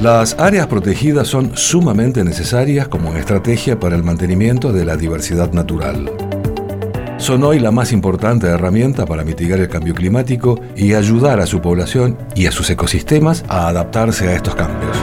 Las áreas protegidas son sumamente necesarias como estrategia para el mantenimiento de la diversidad natural. Son hoy la más importante herramienta para mitigar el cambio climático y ayudar a su población y a sus ecosistemas a adaptarse a estos cambios.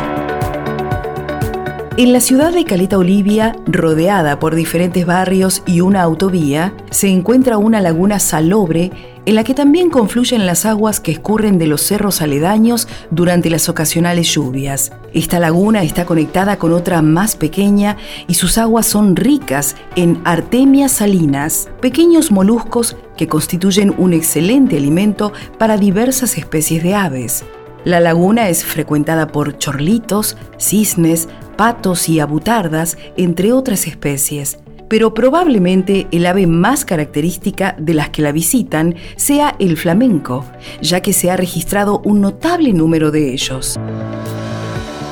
En la ciudad de Caleta Olivia, rodeada por diferentes barrios y una autovía, se encuentra una laguna salobre en la que también confluyen las aguas que escurren de los cerros aledaños durante las ocasionales lluvias. Esta laguna está conectada con otra más pequeña y sus aguas son ricas en artemias salinas, pequeños moluscos que constituyen un excelente alimento para diversas especies de aves. La laguna es frecuentada por chorlitos, cisnes, patos y abutardas, entre otras especies. Pero probablemente el ave más característica de las que la visitan sea el flamenco, ya que se ha registrado un notable número de ellos.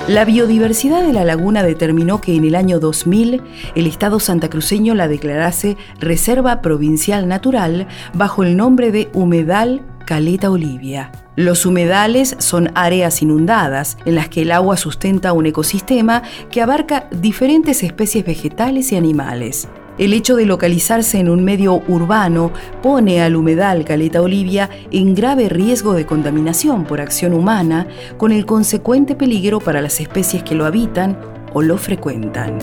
La biodiversidad de la laguna determinó que en el año 2000 el Estado santacruceño la declarase Reserva Provincial Natural bajo el nombre de Humedal Caleta Olivia. Los humedales son áreas inundadas en las que el agua sustenta un ecosistema que abarca diferentes especies vegetales y animales. El hecho de localizarse en un medio urbano pone al humedal Caleta Olivia en grave riesgo de contaminación por acción humana, con el consecuente peligro para las especies que lo habitan o lo frecuentan.